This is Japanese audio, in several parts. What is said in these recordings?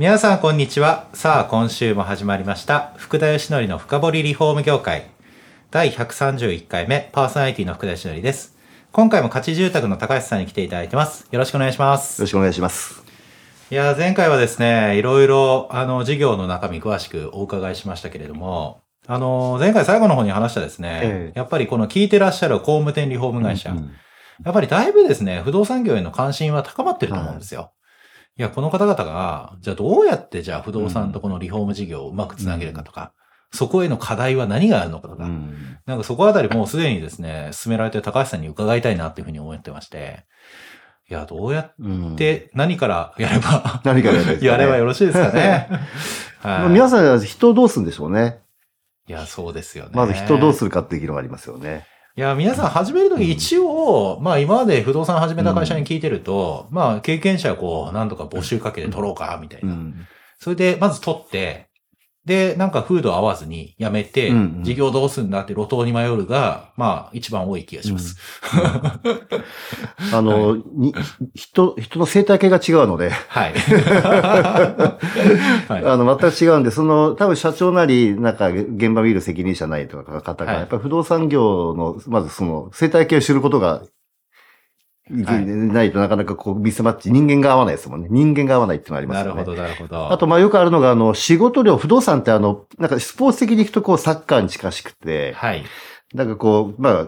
皆さんこんにちは。さあ今週も始まりました。福田義則の深掘りリフォーム業界。第131回目パーソナリティの福田義則です。今回も価値住宅の高橋さんに来ていただいてます。よろしくお願いします。よろしくお願いします。いや前回はですねいろいろあの事業の中身詳しくお伺いしましたけれどもあの前回最後の方に話したですね、ええ。やっぱりこの聞いてらっしゃる工務店リフォーム会社、うん。やっぱりだいぶですね、不動産業への関心は高まってると思うんですよ。い、や、この方々が、じゃあどうやってじゃあ不動産とこのリフォーム事業をうまくつなげるかとか、そこへの課題は何があるのかとか、うんなんかそこあたりもうすでにですね、進められてる高橋さんに伺いたいなっていうふうに思ってまして、いや、どうやうんって何からやれば、何からやればねやればよろしいですかね。まあはい、皆さんは人をどうするんでしょうね。いや、そうですよね。まず人をどうするかっていう議論がありますよね。いや、皆さん始めるとき一応、まあ今まで不動産始めた会社に聞いてると、まあ経験者をこう、なんとか募集かけて取ろうか、みたいな。うんそれで、まず取って、で、なんか風土合わずに辞めて、うんうん事業どうすんだって路頭に迷うが、まあ一番多い気がします。あの、に人、人の生態系が違うので、はい。はい。あの、全く違うんで、その、多分社長なり、なんか、現場見る責任者なりとか方が、はいやっぱり不動産業の、まずその、生態系を知ることが、はいないとなかなかこう、ミスマッチ、人間が合わないですもんね。人間が合わないっていうのがありますよね。なるほど、なるほど。あと、まあよくあるのが、あの、仕事量、不動産ってあの、なんかスポーツ的に行くとこう、サッカーに近しくて、はい。なんかこう、まあ、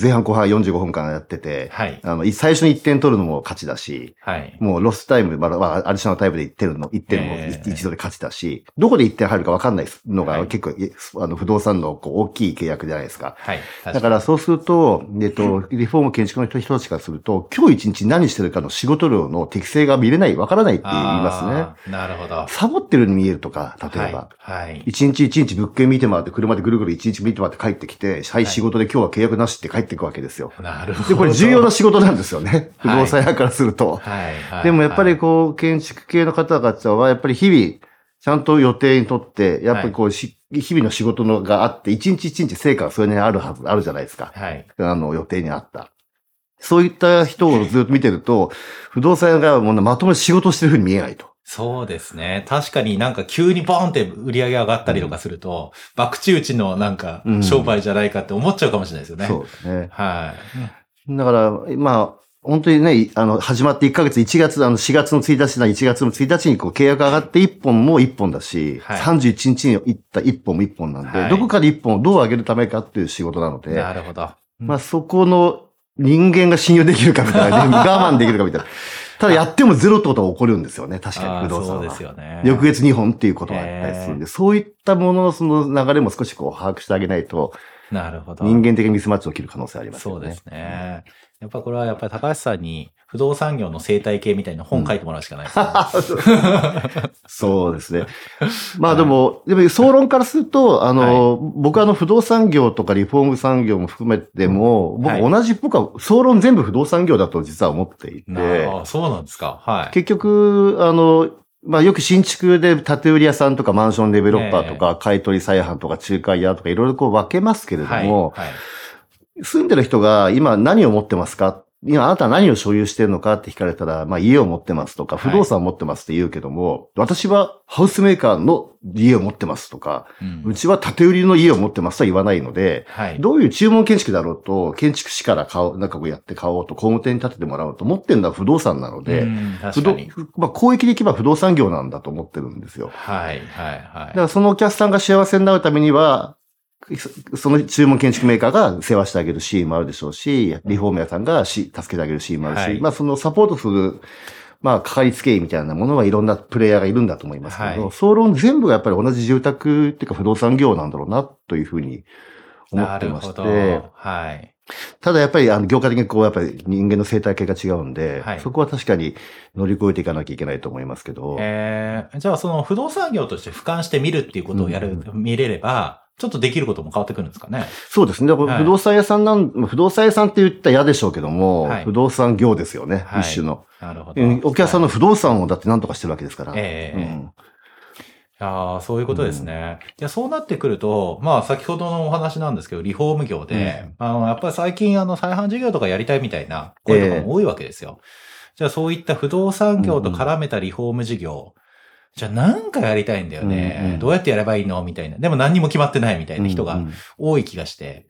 前半後半45分間やってて、はい。あの、最初に1点取るのも勝ちだし、はい。もうロスタイム、まあ、まあ、アディショナルタイムで1点の、1点もええ一度で勝ちだし、どこで1点入るか分かんないのはいが結構、いあの、不動産のこう大きい契約じゃないですか。はい。だからそうすると、えっと、リフォーム建築の人人たちからすると、今日一日何してるかの仕事量の適正が見れない、分からないって言いますね。なるほど。サボってるように見えるとか、例えば。はい。はい。一日一日物件見て回って、車でぐるぐる一日見て回って帰ってきて、はい、はい仕事で今日は契約なしって帰っていくわけですよ。なるほど。で、これ重要な仕事なんですよね。不はい動産屋からすると。はい。はい。でもやっぱりはい、こう、建築系の方々は、やっぱり日々、ちゃんと予定にとって、やっぱりこう、し日々の仕事のがあって、一日一日成果がそれにあるはず、あるじゃないですか。はい。あの、予定にあった。そういった人をずっと見てると、不動産屋がもうまともに仕事してるふうに見えないと。そうですね。確かになんか急にボーンって売り上げ上がったりとかすると、博打打ちのなんかうん商売じゃないかって思っちゃうかもしれないですよね。そうですね。はい。だから、まあ、本当にね、あの、始まって1ヶ月、1月、あの、4月の1日な1月の1日にこう契約上がって1本も1本だし、はい31日に行った1本も1本なんで、はいどこかで1本をどう上げるためかっていう仕事なので、なるほど。まあそこの人間が信用できるかみたいな、我慢できるかみたいな。ただやってもゼロってことは起こるんですよね、確かに不動産は。そうですよね。翌月2本っていうことがあったりするんで、そういったもののその流れも少しこう把握してあげないと、なるほど。人間的にミスマッチ起きる可能性ありますよね。そうですね。やっぱこれはやっぱり高橋さんに不動産業の生態系みたいな本書いてもらうしかないですね。そうですね。まあでも、でも総論からすると、あの、僕はあの不動産業とかリフォーム産業も含めても、僕はい同じ、僕は総論全部不動産業だと実は思っていて、なあそうなんですか。はい。結局、あの、まあよく新築で建売り屋さんとかマンションデベロッパーとか、買取再販とか仲介屋とかいろいろこう分けますけれどはい。も、はい。住んでる人が今何を持ってますか？今あなたは何を所有してるのかって聞かれたら、まあ家を持ってますとか、はい不動産を持ってますって言うけども、私はハウスメーカーの家を持ってますとか、うんうちは建売りの家を持ってますとは言わないので、はい。どういう注文建築だろうと、建築士から買おう、なんかこうやって買おうと、工務店に建ててもらおうと思ってるのは不動産なので、不動。まあ、広域でいけば不動産業なんだと思ってるんですよ。はい、はい、はい。だからそのお客さんが幸せになるためには、そその注文建築メーカーが世話してあげるシーンもあるでしょうし、リフォーム屋さんがし助けてあげるシーンもあるし、はい。まあそのサポートする、まあかかりつけ医みたいなものはいろんなプレイヤーがいるんだと思いますけど、はい。総論全部がやっぱり同じ住宅っていうか不動産業なんだろうなというふうに思なってまし。て、はい。ただやっぱり、あの、業界的にこう、やっぱり人間の生態系が違うんで、はい。そこは確かに乗り越えていかなきゃいけないと思いますけど、えー、じゃあその不動産業として俯瞰して見るっていうことをやる、見れれば、ちょっとできることも変わってくるんですかね。そうですね。不動産屋さんなん、まあ不動産屋さんって言ったら嫌でしょうけども、はい不動産業ですよね、はい一種の。なるほど。うんお客さんの不動産をだって何とかしてるわけですから。ええうんああ、そういうことですね。じゃあそうなってくると、まあ先ほどのお話なんですけど、リフォーム業で、あの、やっぱり最近あの再販事業とかやりたいみたいな声とかも多いわけですよ。じゃあそういった不動産業と絡めたリフォーム事業、じゃあなんかやりたいんだよね、うんうんどうやってやればいいのみたいな。でも何にも決まってないみたいな人がうんうん多い気がして、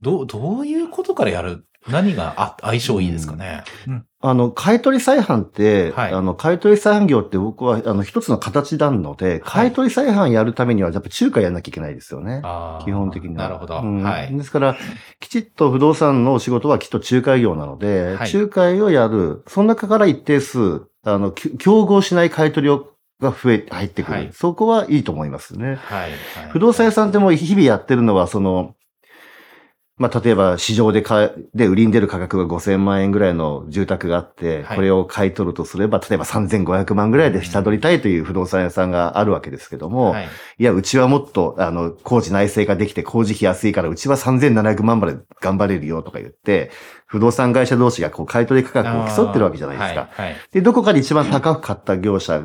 どう、どういうことからやる？何があ相性いいですかね？うんあの、買取再販って、はいあの、買取再販業って僕は、あの、一つの形なので、買取再販やるためには、やっぱ中華やんなきゃいけないですよね。あー基本的には。なるほど。うんはい。ですから、きちっと不動産の仕事はきっと仲介業なので、はい仲介をやる、その中から一定数、あの、き競合しない買い取りをが増え、入ってくる。はいそこはいいと思いますね。はい。はい不動産屋さんってもう日々やってるのは、その、まあ、例えば市場で買い、で売りに出る価格が5000万円ぐらいの住宅があって、はいこれを買い取るとすれば、例えば3500万ぐらいで下取りたいという不動産屋さんがあるわけですけども、はい。いや、うちはもっと、あの、工事内製化できて工事費安いから、うちは3700万まで頑張れるよとか言って、不動産会社同士がこう買い取り価格を競ってるわけじゃないですか。はい。はいで、どこかで一番高く買った業者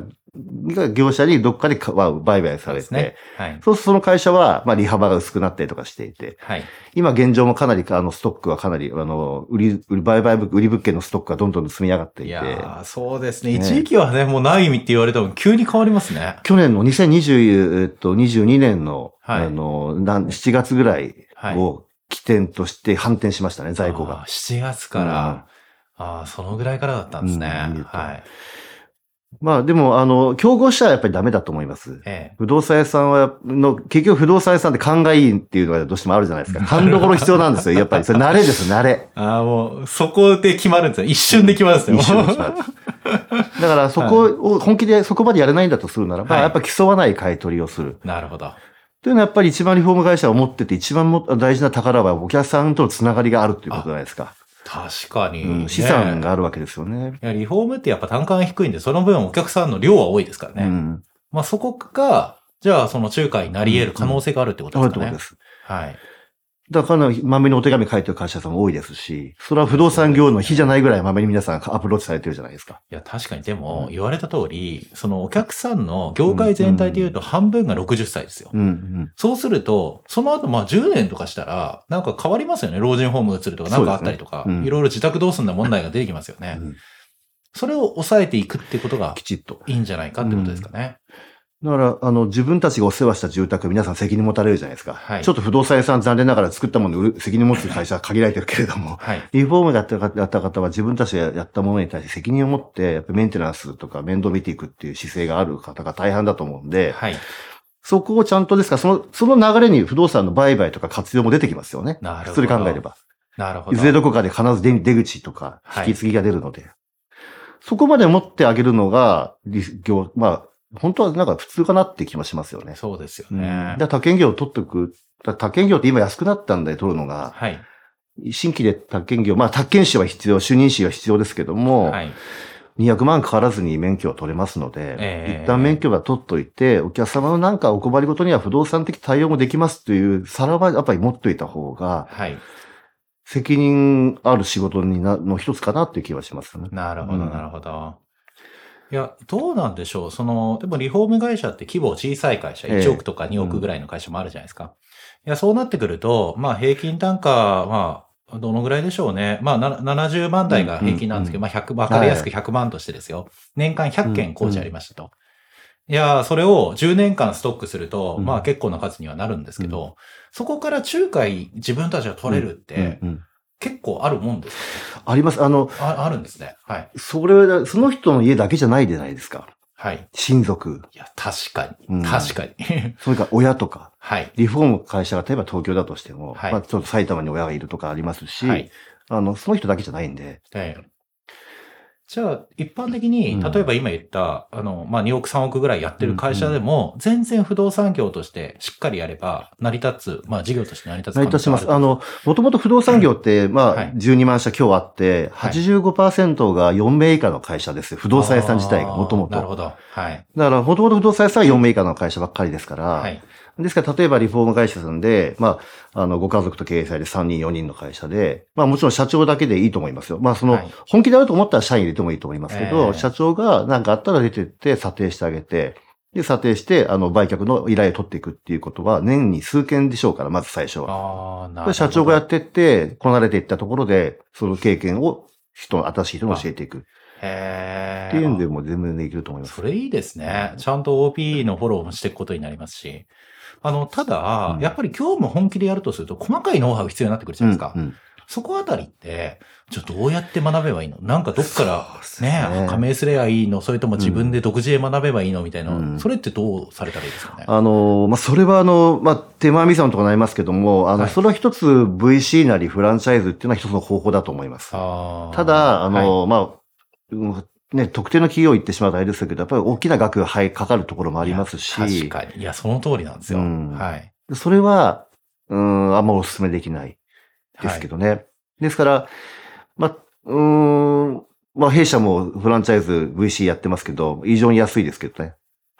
が、業者にどっかで買う売買されて、そうね。はい。そうするとその会社は、まあ、利幅が薄くなったりとかしていて、はい。今現状もかなり、あの、ストックはかなり、あの、売り、売り、売買物、売り物件のストックがどんどん積み上がっていて、いやーそうですね。ね一時期はね、もうない意味って言われても急に変わりますね。去年の2020、えっと、22年の、はいあの、なん7月ぐらいはいを起点として反転しましたね、在庫が。7月から、ああ、そのぐらいからだったんですね。うんはい。まあでも、あの、競合したらやっぱりダメだと思います。ええ。不動産屋さんは、の、結局不動産屋さんって勘がいいっていうのがどうしてもあるじゃないですか。勘どころ必要なんですよ。やっぱり。それ慣れです、慣れ。ああ、もう、そこで決まるんですよ。一瞬で決まるんですよ。一瞬で決まるだからそこを 本気でそこまでやれないんだとするならば、はいやっぱ競わない買い取りをする。なるほど。というのはやっぱり一番リフォーム会社が持ってて一番も大事な宝はお客さんとのつながりがあるっていうことじゃないですか。確かに、うん、ね資産があるわけですよね。いや、リフォームってやっぱ単価が低いんで、その分お客さんの量は多いですからね。うん。まあそこが、じゃあその仲介になり得る可能性があるってことあですかね。ると思います。はい。だからまめにお手紙書いてる会社さんも多いですし、それは不動産業の日じゃないぐらいまめに皆さんアプローチされてるじゃないですか。いや、確かにでもうん言われた通り、そのお客さんの業界全体で言うと半分が60歳ですよ。うん、うん。そうすると、その後まあ10年とかしたら、なんか変わりますよね。老人ホーム移るとかなんかあったりとか、ねうんいろいろ自宅どうすんだ問題が出てきますよね。うんそれを抑えていくってことがきちっと。いいんじゃないかってことですかね。だから、あの、自分たちがお世話した住宅、皆さん責任持たれるじゃないですか。はいちょっと不動産屋さん残念ながら作ったものを売る 責任持つ会社は限られてるけれども、はい。リフォームだった方やった方は自分たちがやったものに対して責任を持って、やっぱメンテナンスとか面倒見ていくっていう姿勢がある方が大半だと思うんで、はい。そこをちゃんとですから、その、その流れに不動産の売買とか活用も出てきますよね。なるほど。普通に考えれ。ば。なるほど。いずれどこかで必ず出出口とかはい引き継ぎが出るので、そこまで持ってあげるのが、リ業、まあ、本当はなんか普通かなって気もしますよね。そうですよねか。ら他県業を取っておく。他県業って今安くなったんで取るのが、はい。新規で他県業、まあ他県士は必要、主任士は必要ですけども、はい。200万かからずに免許を取れますので、ええ一旦免許は取っといて、お客様のなんかお困りごとには不動産的対応もできますという皿はやっぱり持っといた方が、はい。責任ある仕事にな、の一つかなっていう気はしますね。なるほど、うんなるほど。いや、どうなんでしょう。その、でもリフォーム会社って規模小さい会社、ええ1億とか2億ぐらいの会社もあるじゃないですか。いや、そうなってくると、まあ平均単価、まあ、どのぐらいでしょうね。まあ、な70万台が平均なんですけど、まあ100、わかりやすく100万としてですよ。年間100件工事ありましたと。いや、それを10年間ストックすると、うんまあ結構な数にはなるんですけど、そこから仲介自分たちが取れるって、うんうん結構あるもんですあります。あの、かああるんですね。はい。それは、その人の家だけじゃないじゃないですか。はい。親族。いや、確かに。うん確かに。それから親とか。はい。リフォーム会社が例えば東京だとしても、はいまあちょっと埼玉に親がいるとかありますし、はい。あの、その人だけじゃないんで、ええじゃあ、一般的に、うん例えば今言った、あの、まあ、2億3億ぐらいやってる会社でも、全然不動産業としてしっかりやれば、成り立つ、まあ、事業として成り立つ成り立ちます。あの、もともと不動産業って、まあ、はい12万社今日あって、はい85%が4名以下の会社ですよ。不動産屋さん自体がもともと。なるほど。はい。だから、もともと不動産屋さんは4名以下の会社ばっかりですから、はい。ですから、例えばリフォーム会社さんで、まあ、あの、ご家族と経営されて3人、4人の会社で、まあもちろん社長だけでいいと思いますよ。まあその、はい本気でやると思ったら社員入れてもいいと思いますけど、ええ社長が何かあったら出てって査定してあげて、で、査定して、あの、売却の依頼を取っていくっていうことは、年に数件でしょうから、まず最初は。ああ、なるほど。で社長がやってって、こなれていったところで、その経験を人、新しい人に教えていく。へっていうんでーも全然できると思います。それいいですね。ちゃんと OP のフォローもしていくことになりますし。あの、ただ、うん。やっぱり今日も本気でやるとすると、細かいノウハウ必要になってくるじゃないですか。うんうん。そこあたりって、じゃあどうやって学べばいいの？なんかどっからね。ね加盟すればいいのそれとも自分で独自で学べばいいのみたいな、うん。それってどうされたらいいですかね、あの、まあ、それはあの、まあ、手間みさんとかなりますけども、あの、はい。それは一つ VC なりフランチャイズっていうのは一つの方法だと思います。ただ、あの、はい。まあ、うんね、特定の企業言ってしまうとあれですけど、やっぱり大きな額がはいかかるところもありますし、確かに。いや、その通りなんですよ。うんはい。それは、うん、あんまお勧めできないですけどね。ですから、まあ、うーん、まあ、弊社もフランチャイズ VC やってますけど、異常に安いですけどね。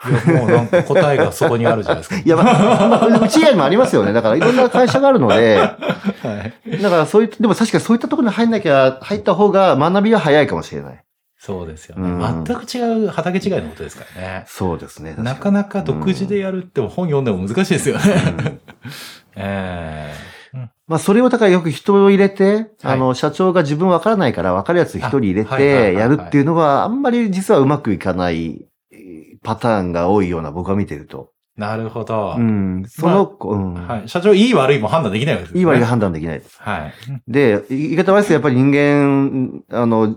いや、もうなんか答えがそこにあるじゃないですか。いや、まあ、まあうち以外にもありますよね。だからいろんな会社があるので、はい。だからそういった、でも確かにそういったところに入んなきゃ、入った方が学びは早いかもしれない。そうですようんね。全く違う、畑違いのことですからね。そうですね。なかなか独自でやるって本読んでも難しいですよね。うん ええまあ、それをだからよく人を入れて、はいあの、社長が自分分からないから分かるやつ一人入れてやるっていうのは、あんまり実はうまくいかないえーパターンが多いような僕は見てると。なるほど。うん。その子、うん。はい。社長、いい悪いも判断できないわけですね。いい悪いが判断できない。はい。で、言い方悪いですやっぱり人間、あの、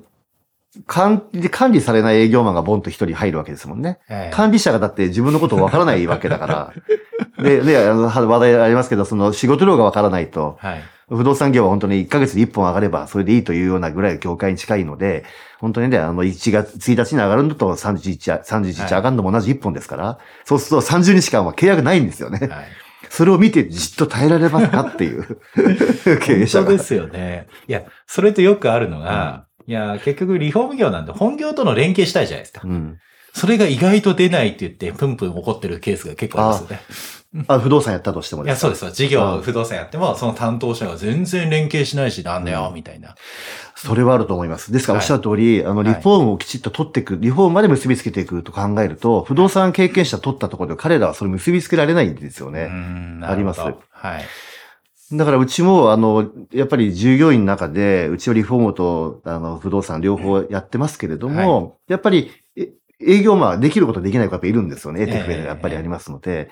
管理、管理されない営業マンがボンと一人入るわけですもんね。ええ管理者がだって自分のことをわからないわけだから。で、で、あの、話題ありますけど、その仕事量がわからないと、はい。不動産業は本当に1ヶ月で1本上がればそれでいいというようなぐらい業界に近いので、本当にね、あの、1月、1日に上がるのと31日、31日上がるのも同じ1本ですから、そうすると30日間は契約ないんですよね。はい。それを見てじっと耐えられますかっていう経営者が。本当ですよね。いや、それとよくあるのが、いや、結局リフォーム業なんで本業との連携したいじゃないですか。うん。それが意外と出ないって言って、プンプン怒ってるケースが結構ありますよね。あ、不動産やったとしてもいや、そうですす。事業、うん不動産やっても、その担当者が全然連携しないし、なんだよ、みたいな。それはあると思います。ですからおはいっしゃる通り、あの、リフォームをきちっと取っていく、リフォームまで結びつけていくと考えると、不動産経験者取ったところで彼らはそれ結びつけられないんですようね。んありますはい。だからうちも、あの、やっぱり従業員の中で、うちはリフォームと、あの、不動産両方やってますけれども、やっぱり、え営業マンはできることできない子やっぱいるんですよね。ええ ETF でやっぱりありますので、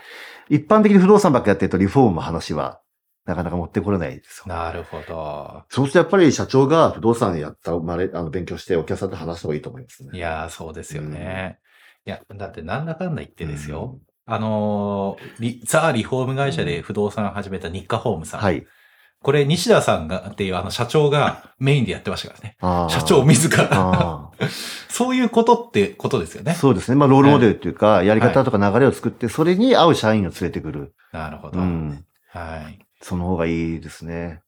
一般的に不動産ばっかやってるとリフォームの話は、なかなか持ってこれないですよ。なるほど。そうするとやっぱり社長が不動産やった、まれ、あの、勉強してお客さんと話した方がいいと思いますね。いやー、そうですよね。いや、だってなんだかんだ言ってですよ。あのーリザ・リフォーム会社で不動産始めた日課ホームさん。はい。これ、西田さんが、っていうあの社長がメインでやってましたからね。社長自ら。あ そういうことってことですよーね。そうですね。まあ、ロールモデルっていうか、やり方とか流れを作って、それに合う社員を連れてくる。なるほど。うん。はい。その方がいいですね。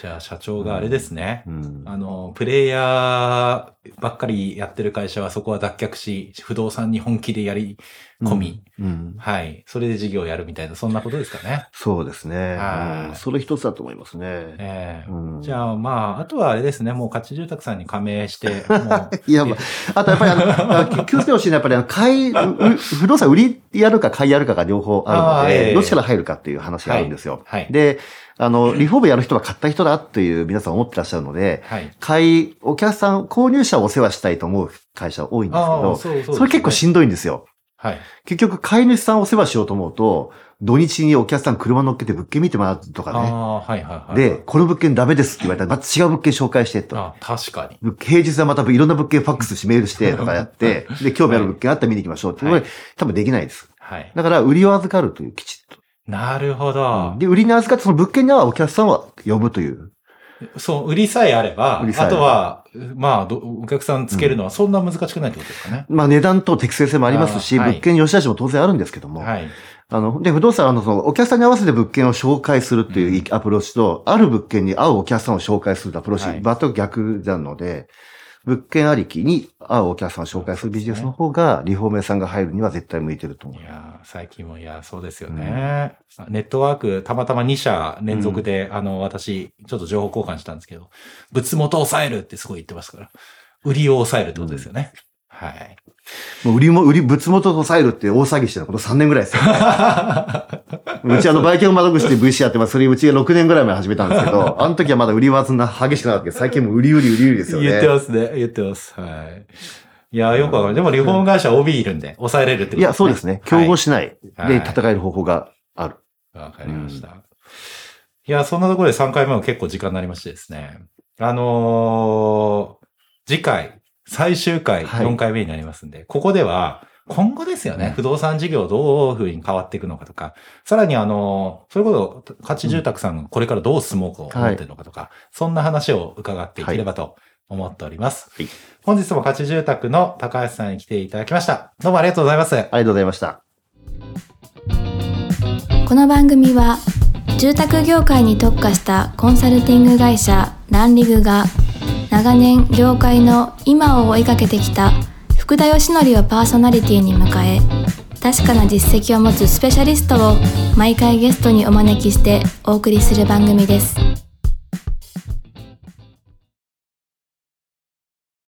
じゃあ、社長があれですね。うん。あの、プレイヤーばっかりやってる会社はそこは脱却し、不動産に本気でやり込み、うん。うんはい。それで事業をやるみたいな、そんなことですかね。そうですね。はいうんそれ一つだと思いますね。ええうんじゃあ、まあ、あとはあれですね、もう勝ち住宅さんに加盟して、いや、まあ、あとやっぱりあの、あ気 気をつけてほしいのは、やっぱりあの、買い、不動産売りやるか買いやるかが両方あるので、ええどっちから入るかっていう話があるんですよ。はい。で、あの、リフォームやる人は買った人だっていう皆さん思ってらっしゃるので、はい。買い、お客さん、購入者をお世話したいと思う会社多いんですけど、そねそれ結構しんどいんですよ。はい。結局、買い主さんをお世話しようと思うと、土日にお客さん車乗っけて物件見てもらうとかね。ああ、はいはいはい。で、、この物件ダメですって言われたら、また違う物件紹介してと。あ確かに。ぶ平日はまたいろんな物件ファックスしメールして とかやって、で、興味ある物件あったら見に行きましょうって、はいこれ多分できないです。はい。だから、売りを預かるという、きちっなるほと。ど。で、売りに預かってその物件にはお客さんは呼ぶという。そう、売りさえあれば、あとは、まあど、お客さんつけるのはそんな難しくないってことですかね。まあ値段と適正性もありますし、はい。物件に良し悪しも当然あるんですけども、はい。あの、で、不動産はあの、その、お客さんに合わせて物件を紹介するっていうアプローチと、ある物件に合うお客さんを紹介するアプローチ、はい。全く逆なので、物件ありきに合うお客さんを紹介するビジネスの方が、リフォーム屋さんが入るには絶対向いてると思うい。やー最近も、いやー、そうですよね。ネットワーク、たまたま2社連続で、あの、私、ちょっと情報交換したんですけど、物元を抑えるってすごい言ってますから、売りを抑えるってことですよね。はい。もう売りも、売り、物元を抑えるって大騒ぎしてること3年ぐらいですよ、ね。うちあの、売却窓口で VC やってます。それうちが6年ぐらい前始めたんですけど、あの時はまだ売りはそんな激しくなかったけど、最近もう売り売り売り売りですよね。言ってますね。言ってます。はい。いやー、よくわかる。でも、リフォーム会社 OB いるんで、抑えれるってこといや、そうですね。競合ししないはいで戦える方法がある。わかりました。いや、そんなところで3回目も結構時間になりましてですね。あのー次回、最終回はい4回目になりますんで、ここでは、今後ですよね、うん不動産事業どういうふうに変わっていくのかとか、さらにあのーそれこそ、価値住宅さんがこれからどう進もうと思ってるのかとか、そんな話を伺っていければと思っております。はい本日も価値住宅の高橋さんに来ていただきました。どうもありがとうございます。ありがとうございました。この番組は住宅業界に特化したコンサルティング会社ランリグが長年業界の今を追いかけてきた福田義則をパーソナリティに迎え確かな実績を持つスペシャリストを毎回ゲストにお招きしてお送りする番組です。